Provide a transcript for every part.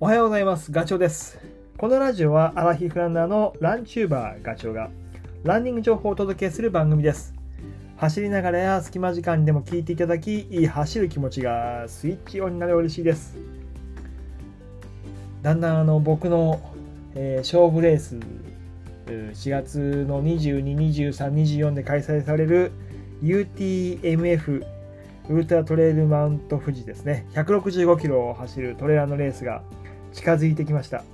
おはようございます。ガチョウです。このラジオはアラヒフランナーのランチューバーガチョウがランニング情報をお届けする番組です。走りながらや隙間時間でも聞いていただき、いい走る気持ちがスイッチオンになる嬉しいです。だんだんあの僕の、えー勝負レース4月の22、23、24で開催される UTMF ウルトラトレイルマウント富士ですね165キロを走るトレーラーのレースが近づいてきました。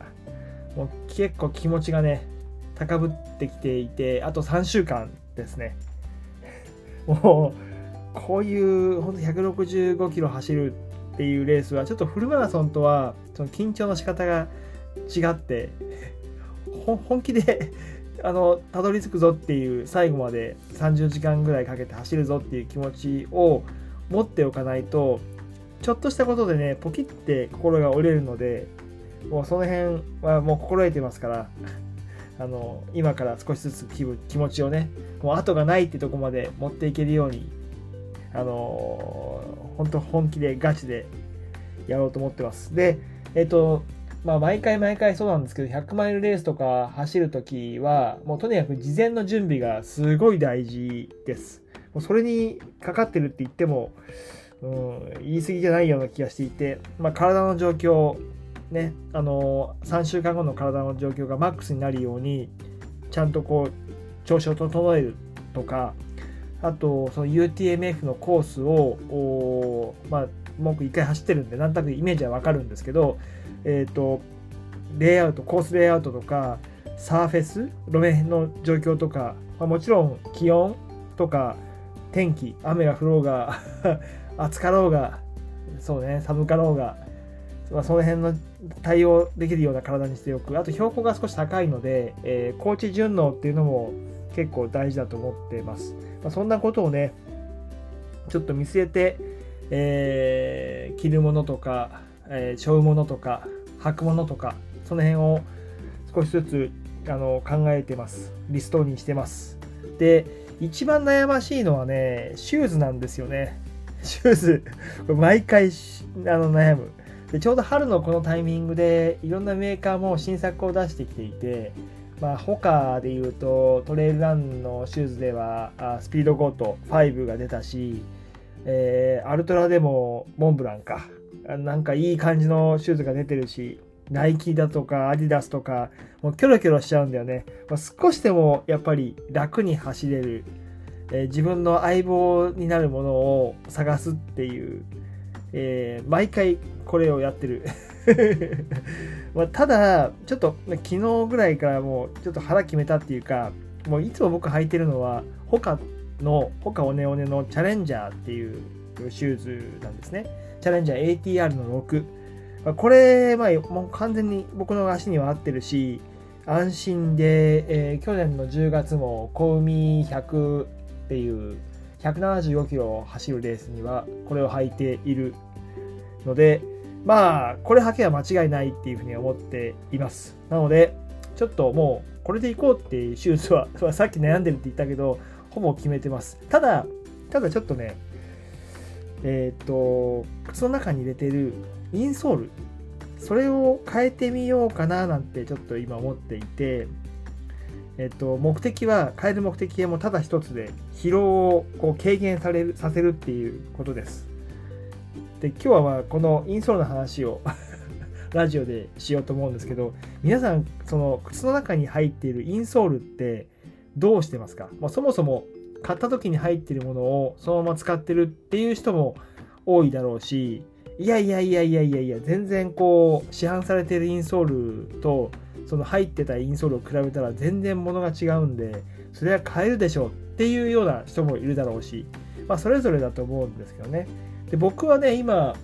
もう結構気持ちがね高ぶってきていてあと3週間ですね。もうこういう本当165キロ走るっていうレースはちょっとフルマラソンとはその緊張の仕方が違って本気であのたどり着くぞっていう最後まで30時間ぐらいかけて走るぞっていう気持ちを持っておかないとちょっとしたことでねポキって心が折れるのでもうその辺はもう心得てますから あの今から少しずつ気分気持ちをねもう後がないってとこまで持っていけるようにあの本当本気でガチでやろうと思ってます。でえっ、とまあ毎回毎回そうなんですけど100マイルレースとか走るときはもうとにかく事前の準備がすごい大事です。もうそれにかかってるって言っても、うん、言い過ぎじゃないような気がしていて、まあ、体の状況ねあの3週間後の体の状況がマックスになるようにちゃんとこう調子を整えるとかあとその UTMF のコースをおまあ僕一回走ってるんでなんとなくイメージはわかるんですけどえっ、とレイアウトコースレイアウトとかサーフェス路面の状況とか、まあ、もちろん気温とか天気雨が降ろうが 暑かろうがそうね寒かろうが、まあ、その辺の対応できるような体にしておく。あと標高が少し高いので、えー高地順応っていうのも結構大事だと思ってます、まあ、そんなことをねちょっと見据えて、えー着るものとか、えー背負うものとか履くものとかその辺を少しずつあの考えてます。リストにしてます。で一番悩ましいのはねシューズなんですよね。シューズ毎回あの悩む。でちょうど春のこのタイミングでいろんなメーカーも新作を出してきていてまあ他で言うとトレイルランのシューズではスピードゴート5が出たし、えーアルトラでもモンブランか。あなんかいい感じのシューズが出てるしナイキだとかアディダスとかもうキョロキョロしちゃうんだよね、まあ少しでもやっぱり楽に走れる、えー自分の相棒になるものを探すっていう、えー毎回これをやってる。まただちょっと昨日ぐらいからもうちょっと腹決めたっていうかもういつも僕履いてるのはホカのホカオネオネのチャレンジャーっていうシューズなんですね。チャレンジャー ATR の6これ、まあ、もう完全に僕の足には合ってるし、安心で、えー去年の10月も小海100っていう175キロを走るレースにはこれを履いているので、まあ、これ履けば間違いないっていうふうに思っています。なので、ちょっともうこれでいこうっていうシューズは、さっき悩んでるって言ったけど、ほぼ決めてます。ただ、ただちょっとね、えっ、と、靴の中に入れてるインソール、それを変えてみようかななんてちょっと今思っていて、えっと、目的は変える目的はもただ一つで疲労をこう軽減されるさせるっていうことです。で今日はまあこのインソールの話を ラジオでしようと思うんですけど皆さんその靴の中に入っているインソールってどうしてますか、まあ、そもそも買った時に入っているものをそのまま使ってるっていう人も多いだろうしいやいやいやいやいやいや全然こう市販されてるインソールとその入ってたインソールを比べたら全然物が違うんでそれは買えるでしょうっていうような人もいるだろうし、まあ、それぞれだと思うんですけどね。で僕はね今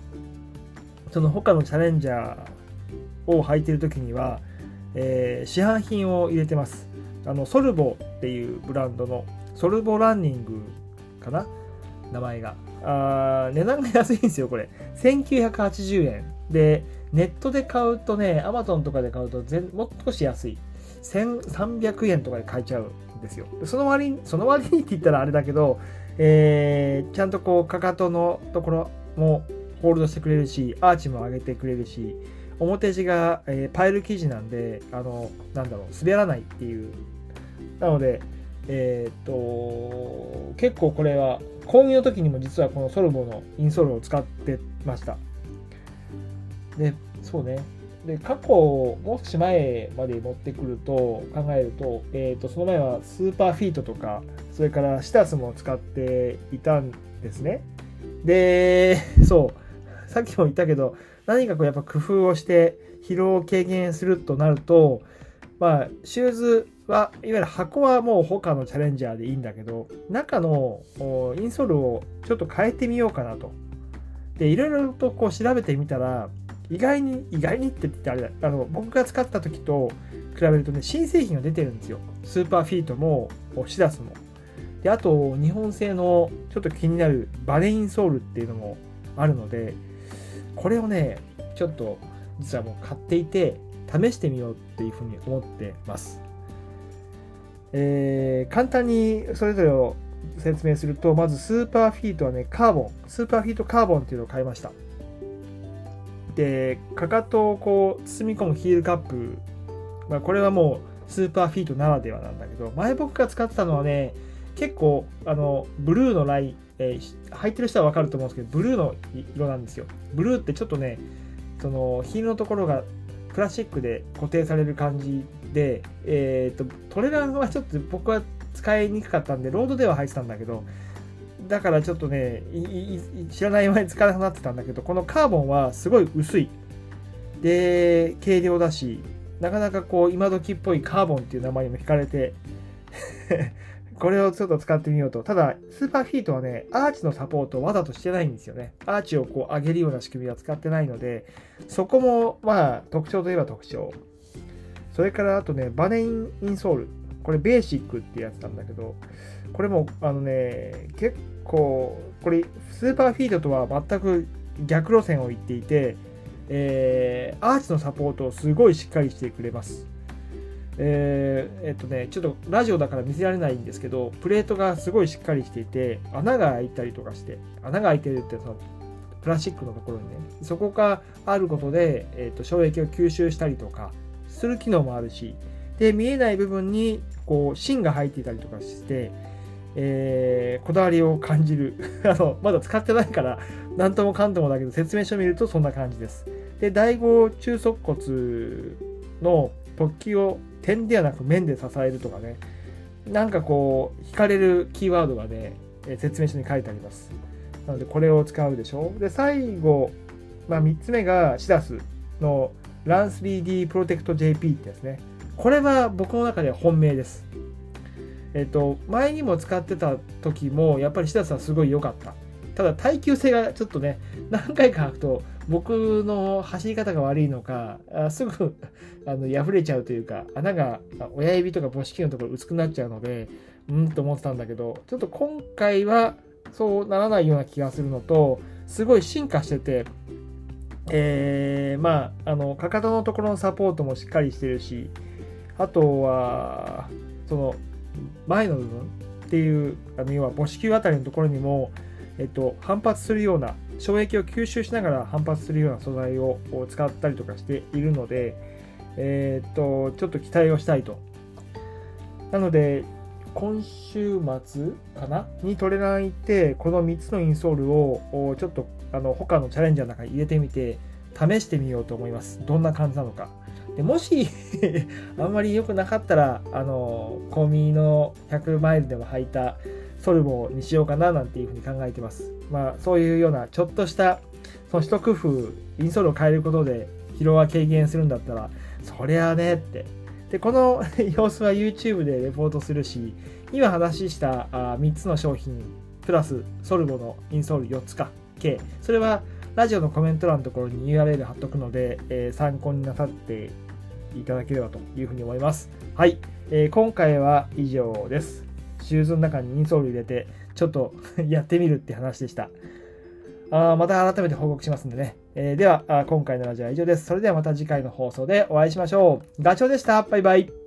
その他のチャレンジャーを履いてる時には、えー市販品を入れてます。あのソルボっていうブランドのソルボランニングかな？名前が。あ値段が安いんですよこれ。1980円。でネットで買うとね Amazon とかで買うと全もう少し安い。1300円とかで買えちゃうんですよ。その割にその割にって言ったらあれだけど、えーちゃんとこうかかとのところもホールドしてくれるしアーチも上げてくれるし表地が、えー、パイル生地なんであのなんだろう滑らないっていう。なのでえー、っと結構これは購入の時にも実はこのソルボのインソールを使ってました。でそうね。で過去もう少し前まで持ってくると考えると,、えー、とその前はスーパーフィートとかそれからシタスも使っていたんですね。でそう。さっきも言ったけど何かこうやっぱ工夫をして疲労を軽減するとなるとまあシューズはいわゆる箱はもう他のチャレンジャーでいいんだけど中のインソールをちょっと変えてみようかなと。でいろいろとこう調べてみたら意外に意外にって言ってあれだ。あの僕が使った時と比べるとね新製品が出てるんですよ。スーパーフィートもシダスも。であと日本製のちょっと気になるバネインソールっていうのもあるのでこれをねちょっと実はもう買っていて試してみようっていうふうに思ってます、えー、簡単にそれぞれを説明するとまずスーパーフィートはねカーボン。スーパーフィートカーボンっていうのを買いました。でかかとをこう包み込むヒールカップ、まあ、これはもうスーパーフィートならではなんだけど前僕が使ってたのはね結構あのブルーのライン、えー、履いてる人は分かると思うんですけどブルーの色なんですよ。ブルーってちょっとねそのヒールのところがプラスチックで固定される感じで、えーと、トレランはちょっと僕は使いにくかったんでロードでは履いてたんだけどだからちょっとね知らない間に使わなくなってたんだけどこのカーボンはすごい薄いで軽量だしなかなかこう今時っぽいカーボンっていう名前にも惹かれて これをちょっと使ってみようと。ただ、スーパーフィートはね、アーチのサポートをわざとしてないんですよね。アーチをこう上げるような仕組みは使ってないので、そこもまあ特徴といえば特徴。それからあとね、バネインインソール。これベーシックってやつなんだけど、これもあのね、結構、これスーパーフィートとは全く逆路線を行っていて、えー、アーチのサポートをすごいしっかりしてくれます。えー、えっとね、ちょっとラジオだから見せられないんですけど、プレートがすごいしっかりしていて、穴が開いたりとかして、穴が開いてるってそのプラスチックのところにね、そこがあることで、えっと衝撃を吸収したりとかする機能もあるし、で、見えない部分にこう芯が入っていたりとかして、えー、こだわりを感じる あの。まだ使ってないから、なんともかんともだけど、説明書を見るとそんな感じです。で、第5中足骨の突起を点ではなく面で支えるとかね、なんかこう、惹かれるキーワードがね、説明書に書いてあります。なので、これを使うでしょ。で、最後、まあ、3つ目がシダスの LAN3D Protect JP ってやつね。これは僕の中では本命です。えっと、前にも使ってた時も、やっぱりシダスはすごい良かった。ただ耐久性がちょっとね、何回か履くと僕の走り方が悪いのか、あすぐ あの破れちゃうというか、穴が親指とか母子球のところ薄くなっちゃうので、うんと思ってたんだけど、ちょっと今回はそうならないような気がするのと、すごい進化してて、えー、まあ、あの、かかとのところのサポートもしっかりしてるし、あとは、その、前の部分っていう、あの要は母子球あたりのところにも、えっと、反発するような衝撃を吸収しながら反発するような素材を使ったりとかしているので、え、っとちょっと期待をしたいと。なので今週末かな？にトレラン行ってこの3つのインソールをちょっとあの他のチャレンジャーの中に入れてみて試してみようと思います。どんな感じなのか。でもし あんまり良くなかったら、あの、コンビニの100マイルでも履いたソルボにしようかななんていうふうに考えてます。まあ、そういうようなちょっとしたその一工夫インソールを変えることで疲労は軽減するんだったらそりゃあねってでこの 様子は YouTube でレポートするし今話したあ3つの商品プラスソルボのインソール4つか計それはラジオのコメント欄のところに URL 貼っとくので、えー、参考になさっていただければというふうに思いますはい、えー、今回は以上ですシューズの中にインソール入れてちょっと やってみるって話でした。あまた改めて報告しますんでね。えー、では、今回のラジオは以上です。それではまた次回の放送でお会いしましょう。ガチョウでした。バイバイ。